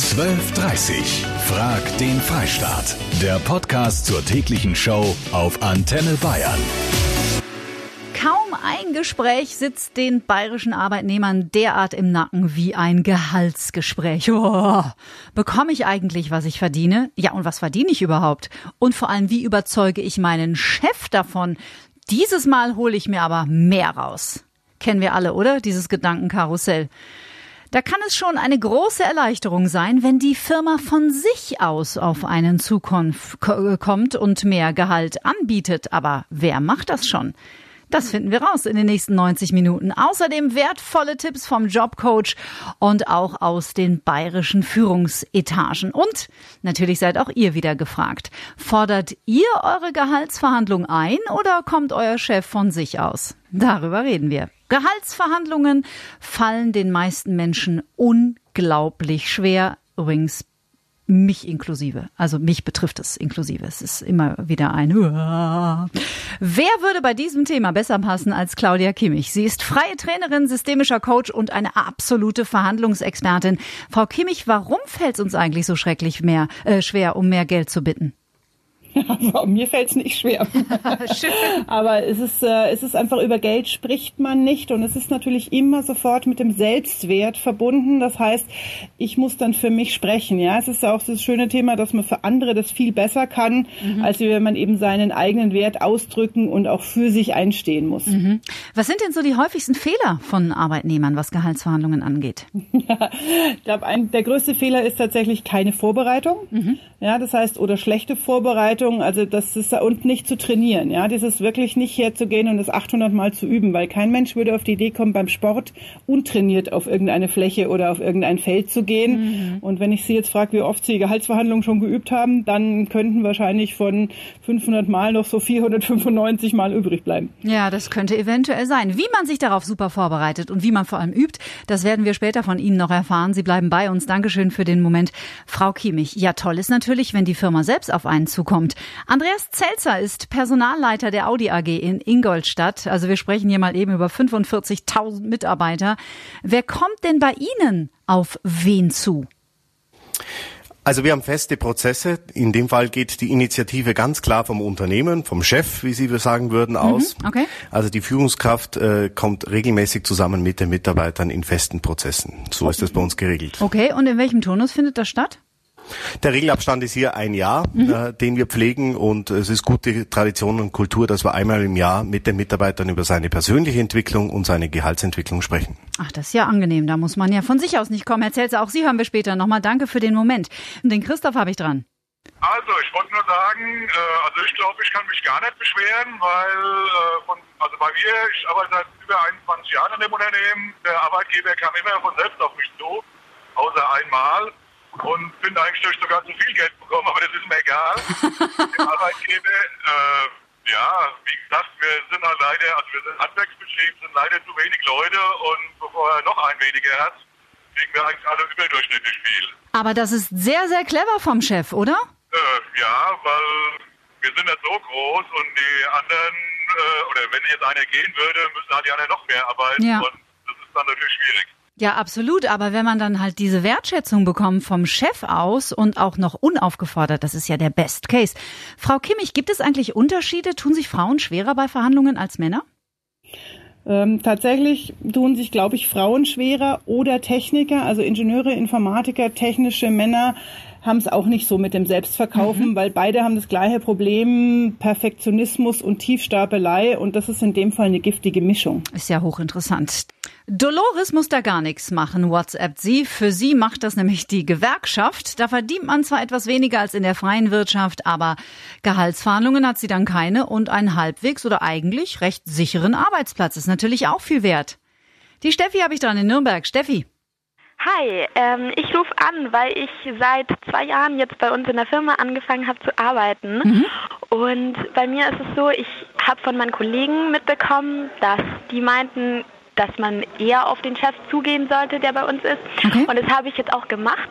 12.30 Frag den Freistaat. Der Podcast zur täglichen Show auf Antenne Bayern. Kaum ein Gespräch sitzt den bayerischen Arbeitnehmern derart im Nacken wie ein Gehaltsgespräch. Oh, bekomme ich eigentlich, was ich verdiene? Ja, und was verdiene ich überhaupt? Und vor allem, wie überzeuge ich meinen Chef davon? Dieses Mal hole ich mir aber mehr raus. Kennen wir alle, oder? Dieses Gedankenkarussell. Da kann es schon eine große Erleichterung sein, wenn die Firma von sich aus auf einen Zukunft kommt und mehr Gehalt anbietet. Aber wer macht das schon? Das finden wir raus in den nächsten 90 Minuten. Außerdem wertvolle Tipps vom Jobcoach und auch aus den bayerischen Führungsetagen. Und natürlich seid auch ihr wieder gefragt. Fordert ihr eure Gehaltsverhandlung ein oder kommt euer Chef von sich aus? Darüber reden wir. Gehaltsverhandlungen fallen den meisten Menschen unglaublich schwer. Übrigens mich inklusive. Also mich betrifft es inklusive. Es ist immer wieder ein Wer würde bei diesem Thema besser passen als Claudia Kimmich? Sie ist freie Trainerin, systemischer Coach und eine absolute Verhandlungsexpertin. Frau Kimmich, warum fällt es uns eigentlich so schrecklich mehr, äh, schwer, um mehr Geld zu bitten? Also, mir fällt es nicht schwer. Aber es ist, äh, es ist einfach, über Geld spricht man nicht und es ist natürlich immer sofort mit dem Selbstwert verbunden. Das heißt, ich muss dann für mich sprechen. Ja, es ist auch das schöne Thema, dass man für andere das viel besser kann, mhm. als wenn man eben seinen eigenen Wert ausdrücken und auch für sich einstehen muss. Mhm. Was sind denn so die häufigsten Fehler von Arbeitnehmern, was Gehaltsverhandlungen angeht? ich glaube, der größte Fehler ist tatsächlich keine Vorbereitung. Mhm. Ja, das heißt, oder schlechte Vorbereitung Vorbereitung, also das ist und nicht zu trainieren, ja, dieses wirklich nicht herzugehen und das 800 Mal zu üben, weil kein Mensch würde auf die Idee kommen, beim Sport untrainiert auf irgendeine Fläche oder auf irgendein Feld zu gehen. Mhm. Und wenn ich Sie jetzt frage, wie oft Sie Gehaltsverhandlungen schon geübt haben, dann könnten wahrscheinlich von 500 Mal noch so 495 Mal übrig bleiben. Ja, das könnte eventuell sein. Wie man sich darauf super vorbereitet und wie man vor allem übt, das werden wir später von Ihnen noch erfahren. Sie bleiben bei uns. Dankeschön für den Moment. Frau Kiemich, ja toll ist natürlich, wenn die Firma selbst auf einen zukommt kommt. Andreas Zelzer ist Personalleiter der Audi AG in Ingolstadt. Also wir sprechen hier mal eben über 45.000 Mitarbeiter. Wer kommt denn bei Ihnen auf wen zu? Also wir haben feste Prozesse. In dem Fall geht die Initiative ganz klar vom Unternehmen, vom Chef, wie Sie sagen würden, mhm, aus. Okay. Also die Führungskraft äh, kommt regelmäßig zusammen mit den Mitarbeitern in festen Prozessen. So okay. ist das bei uns geregelt. Okay, und in welchem Turnus findet das statt? Der Regelabstand ist hier ein Jahr, mhm. äh, den wir pflegen und es ist gute Tradition und Kultur, dass wir einmal im Jahr mit den Mitarbeitern über seine persönliche Entwicklung und seine Gehaltsentwicklung sprechen. Ach, das ist ja angenehm. Da muss man ja von sich aus nicht kommen. Erzählt auch Sie hören wir später nochmal. Danke für den Moment. Den Christoph habe ich dran. Also, ich wollte nur sagen, äh, also ich glaube, ich kann mich gar nicht beschweren, weil äh, von, also bei mir, ich arbeite seit über 21 Jahren in dem Unternehmen. Der Arbeitgeber kam immer von selbst auf mich zu, außer einmal und bin eigentlich durch sogar zu viel Geld bekommen, aber das ist mir egal. Dem Arbeitgeber, äh, ja, wie gesagt, wir sind halt leider, also wir sind Handwerksbetrieb, sind leider zu wenig Leute und bevor er noch ein weniger hat, kriegen wir eigentlich alle überdurchschnittlich viel. Aber das ist sehr, sehr clever vom Chef, oder? Äh, ja, weil wir sind nicht so groß und die anderen, äh, oder wenn jetzt einer gehen würde, müssen halt die anderen noch mehr arbeiten ja. und das ist dann natürlich schwierig. Ja, absolut. Aber wenn man dann halt diese Wertschätzung bekommt vom Chef aus und auch noch unaufgefordert, das ist ja der Best Case. Frau Kimmich, gibt es eigentlich Unterschiede? Tun sich Frauen schwerer bei Verhandlungen als Männer? Ähm, tatsächlich tun sich, glaube ich, Frauen schwerer oder Techniker, also Ingenieure, Informatiker, technische Männer haben es auch nicht so mit dem Selbstverkaufen, mhm. weil beide haben das gleiche Problem, Perfektionismus und Tiefstapelei und das ist in dem Fall eine giftige Mischung. Ist ja hochinteressant. Dolores muss da gar nichts machen, WhatsApp sie. Für sie macht das nämlich die Gewerkschaft. Da verdient man zwar etwas weniger als in der freien Wirtschaft, aber Gehaltsverhandlungen hat sie dann keine und einen halbwegs oder eigentlich recht sicheren Arbeitsplatz ist natürlich auch viel wert. Die Steffi habe ich dran in Nürnberg. Steffi. Hi, ähm, ich rufe an, weil ich seit zwei Jahren jetzt bei uns in der Firma angefangen habe zu arbeiten. Mhm. Und bei mir ist es so, ich habe von meinen Kollegen mitbekommen, dass die meinten, dass man eher auf den Chef zugehen sollte, der bei uns ist. Okay. Und das habe ich jetzt auch gemacht.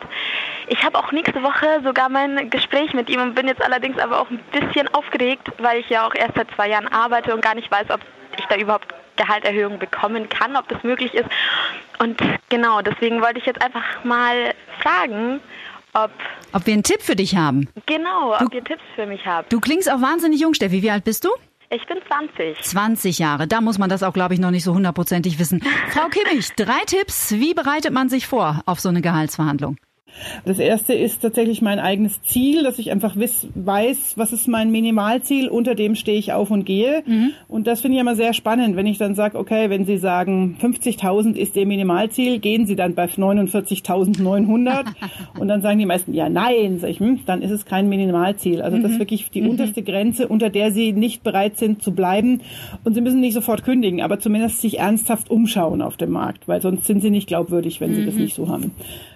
Ich habe auch nächste Woche sogar mein Gespräch mit ihm und bin jetzt allerdings aber auch ein bisschen aufgeregt, weil ich ja auch erst seit zwei Jahren arbeite und gar nicht weiß, ob ich da überhaupt Gehalterhöhung bekommen kann, ob das möglich ist. Und genau, deswegen wollte ich jetzt einfach mal fragen, ob... Ob wir einen Tipp für dich haben. Genau, du, ob ihr Tipps für mich habt. Du klingst auch wahnsinnig jung, Steffi. Wie alt bist du? Ich bin 20. 20 Jahre. Da muss man das auch, glaube ich, noch nicht so hundertprozentig wissen. Frau Kimmich, drei Tipps. Wie bereitet man sich vor auf so eine Gehaltsverhandlung? Das erste ist tatsächlich mein eigenes Ziel, dass ich einfach wiss, weiß, was ist mein Minimalziel, unter dem stehe ich auf und gehe. Mhm. Und das finde ich immer sehr spannend, wenn ich dann sage, okay, wenn Sie sagen, 50.000 ist Ihr Minimalziel, gehen Sie dann bei 49.900 und dann sagen die meisten, ja, nein, sag ich, hm, dann ist es kein Minimalziel. Also mhm. das ist wirklich die mhm. unterste Grenze, unter der Sie nicht bereit sind zu bleiben. Und Sie müssen nicht sofort kündigen, aber zumindest sich ernsthaft umschauen auf dem Markt, weil sonst sind Sie nicht glaubwürdig, wenn Sie das mhm. nicht so haben.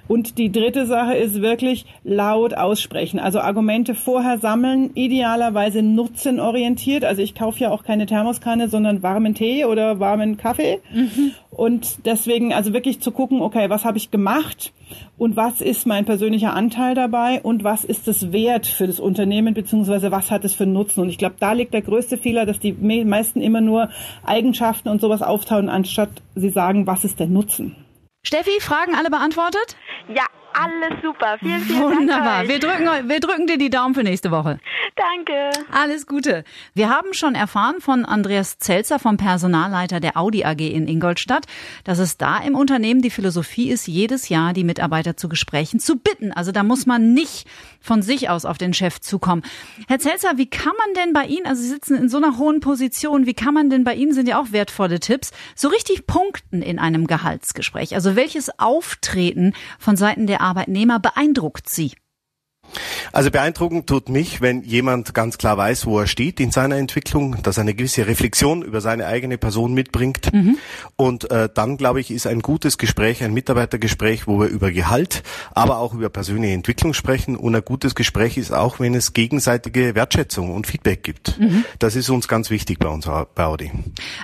Und die dritte Sache ist wirklich laut aussprechen. Also Argumente vorher sammeln, idealerweise nutzenorientiert. Also ich kaufe ja auch keine Thermoskanne, sondern warmen Tee oder warmen Kaffee. Mhm. Und deswegen also wirklich zu gucken, okay, was habe ich gemacht und was ist mein persönlicher Anteil dabei und was ist es wert für das Unternehmen beziehungsweise was hat es für Nutzen. Und ich glaube, da liegt der größte Fehler, dass die meisten immer nur Eigenschaften und sowas auftauen, anstatt sie sagen, was ist der Nutzen. Steffi, Fragen alle beantwortet? Ja, alles super. Vielen, vielen Wunderbar. Dank. Wunderbar. Wir drücken, wir drücken dir die Daumen für nächste Woche. Danke. Alles Gute. Wir haben schon erfahren von Andreas Zelzer, vom Personalleiter der Audi AG in Ingolstadt, dass es da im Unternehmen die Philosophie ist, jedes Jahr die Mitarbeiter zu Gesprächen zu bitten. Also da muss man nicht von sich aus auf den Chef zukommen. Herr Zelzer, wie kann man denn bei Ihnen, also Sie sitzen in so einer hohen Position, wie kann man denn bei Ihnen, sind ja auch wertvolle Tipps, so richtig punkten in einem Gehaltsgespräch? Also welches Auftreten von Seiten der Arbeitnehmer beeindruckt Sie? Also beeindruckend tut mich, wenn jemand ganz klar weiß, wo er steht in seiner Entwicklung, dass er eine gewisse Reflexion über seine eigene Person mitbringt. Mhm. Und äh, dann, glaube ich, ist ein gutes Gespräch, ein Mitarbeitergespräch, wo wir über Gehalt, aber auch über persönliche Entwicklung sprechen. Und ein gutes Gespräch ist auch, wenn es gegenseitige Wertschätzung und Feedback gibt. Mhm. Das ist uns ganz wichtig bei uns bei Audi.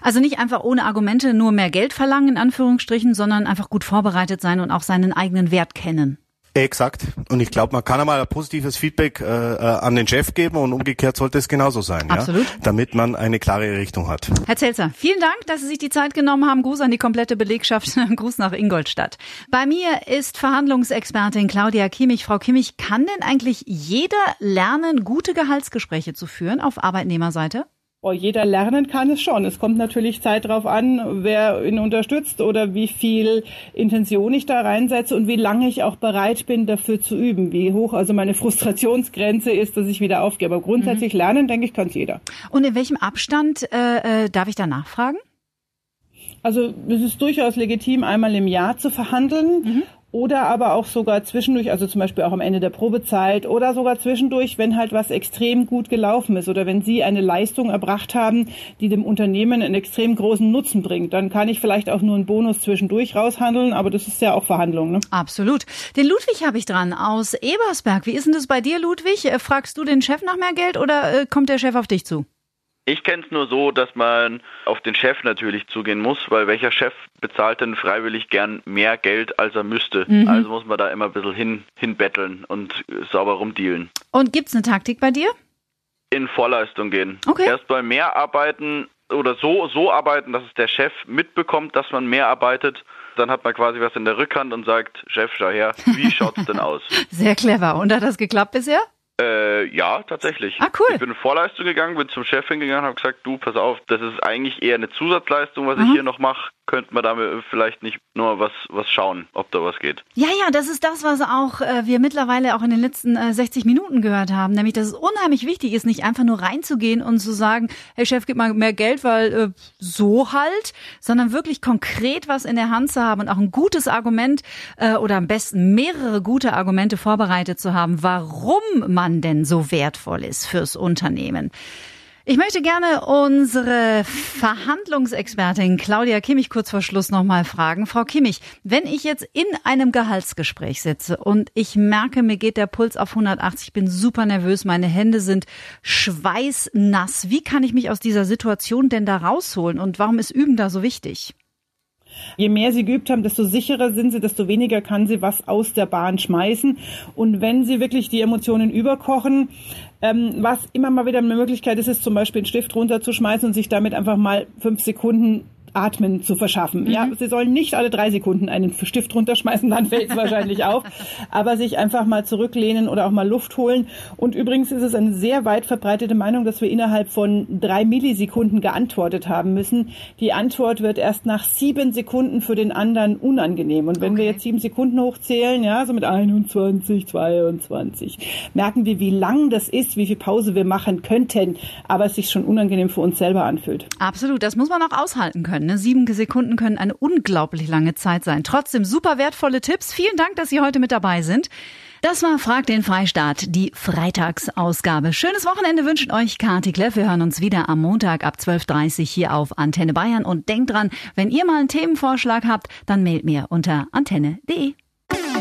Also nicht einfach ohne Argumente nur mehr Geld verlangen, in Anführungsstrichen, sondern einfach gut vorbereitet sein und auch seinen eigenen Wert kennen. Exakt. Und ich glaube, man kann einmal ein positives Feedback äh, äh, an den Chef geben und umgekehrt sollte es genauso sein, Absolut. Ja? damit man eine klare Richtung hat. Herr Zelzer, vielen Dank, dass Sie sich die Zeit genommen haben. Gruß an die komplette Belegschaft. Gruß nach Ingolstadt. Bei mir ist Verhandlungsexpertin Claudia Kimmich. Frau Kimmich, kann denn eigentlich jeder lernen, gute Gehaltsgespräche zu führen auf Arbeitnehmerseite? Oh, jeder lernen kann es schon. Es kommt natürlich Zeit drauf an, wer ihn unterstützt oder wie viel Intention ich da reinsetze und wie lange ich auch bereit bin, dafür zu üben. Wie hoch also meine Frustrationsgrenze ist, dass ich wieder aufgehe. Aber grundsätzlich mhm. lernen, denke ich, kann es jeder. Und in welchem Abstand äh, äh, darf ich da nachfragen? Also es ist durchaus legitim, einmal im Jahr zu verhandeln. Mhm oder aber auch sogar zwischendurch, also zum Beispiel auch am Ende der Probezeit oder sogar zwischendurch, wenn halt was extrem gut gelaufen ist oder wenn Sie eine Leistung erbracht haben, die dem Unternehmen einen extrem großen Nutzen bringt, dann kann ich vielleicht auch nur einen Bonus zwischendurch raushandeln, aber das ist ja auch Verhandlung. Ne? Absolut. Den Ludwig habe ich dran aus Ebersberg. Wie ist denn das bei dir, Ludwig? Äh, fragst du den Chef nach mehr Geld oder äh, kommt der Chef auf dich zu? Ich kenne es nur so, dass man auf den Chef natürlich zugehen muss, weil welcher Chef bezahlt denn freiwillig gern mehr Geld, als er müsste? Mhm. Also muss man da immer ein bisschen hin, hinbetteln und sauber rumdealen. Und gibt es eine Taktik bei dir? In Vorleistung gehen. Okay. Erst mal mehr arbeiten oder so, so arbeiten, dass es der Chef mitbekommt, dass man mehr arbeitet. Dann hat man quasi was in der Rückhand und sagt, Chef, schau her, wie schaut's denn aus? Sehr clever. Und hat das geklappt bisher? Äh, ja, tatsächlich. Ah, cool. Ich bin in Vorleistung gegangen, bin zum Chef hingegangen, habe gesagt, du, pass auf, das ist eigentlich eher eine Zusatzleistung, was mhm. ich hier noch mache könnte man damit vielleicht nicht nur was, was schauen, ob da was geht. Ja, ja, das ist das, was auch äh, wir mittlerweile auch in den letzten äh, 60 Minuten gehört haben, nämlich, dass es unheimlich wichtig ist, nicht einfach nur reinzugehen und zu sagen, hey Chef, gib mal mehr Geld, weil äh, so halt, sondern wirklich konkret was in der Hand zu haben und auch ein gutes Argument äh, oder am besten mehrere gute Argumente vorbereitet zu haben, warum man denn so wertvoll ist fürs Unternehmen. Ich möchte gerne unsere Verhandlungsexpertin Claudia Kimmich kurz vor Schluss nochmal fragen. Frau Kimmich, wenn ich jetzt in einem Gehaltsgespräch sitze und ich merke, mir geht der Puls auf 180, ich bin super nervös, meine Hände sind schweißnass. Wie kann ich mich aus dieser Situation denn da rausholen und warum ist Üben da so wichtig? Je mehr sie geübt haben, desto sicherer sind sie, desto weniger kann sie was aus der Bahn schmeißen. Und wenn sie wirklich die Emotionen überkochen, ähm, was immer mal wieder eine Möglichkeit ist, ist zum Beispiel einen Stift runterzuschmeißen und sich damit einfach mal fünf Sekunden Atmen zu verschaffen. Mhm. Ja, sie sollen nicht alle drei Sekunden einen Stift runterschmeißen, dann fällt es wahrscheinlich auf. Aber sich einfach mal zurücklehnen oder auch mal Luft holen. Und übrigens ist es eine sehr weit verbreitete Meinung, dass wir innerhalb von drei Millisekunden geantwortet haben müssen. Die Antwort wird erst nach sieben Sekunden für den anderen unangenehm. Und wenn okay. wir jetzt sieben Sekunden hochzählen, ja, so mit 21, 22, merken wir, wie lang das ist, wie viel Pause wir machen könnten, aber es sich schon unangenehm für uns selber anfühlt. Absolut, das muss man auch aushalten können. Ne? Sieben Sekunden können eine unglaublich lange Zeit sein. Trotzdem super wertvolle Tipps. Vielen Dank, dass Sie heute mit dabei sind. Das war Frag den Freistaat, die Freitagsausgabe. Schönes Wochenende wünschen euch Kati Kleff. Wir hören uns wieder am Montag ab 12.30 Uhr hier auf Antenne Bayern. Und denkt dran, wenn ihr mal einen Themenvorschlag habt, dann mailt mir unter antenne.de.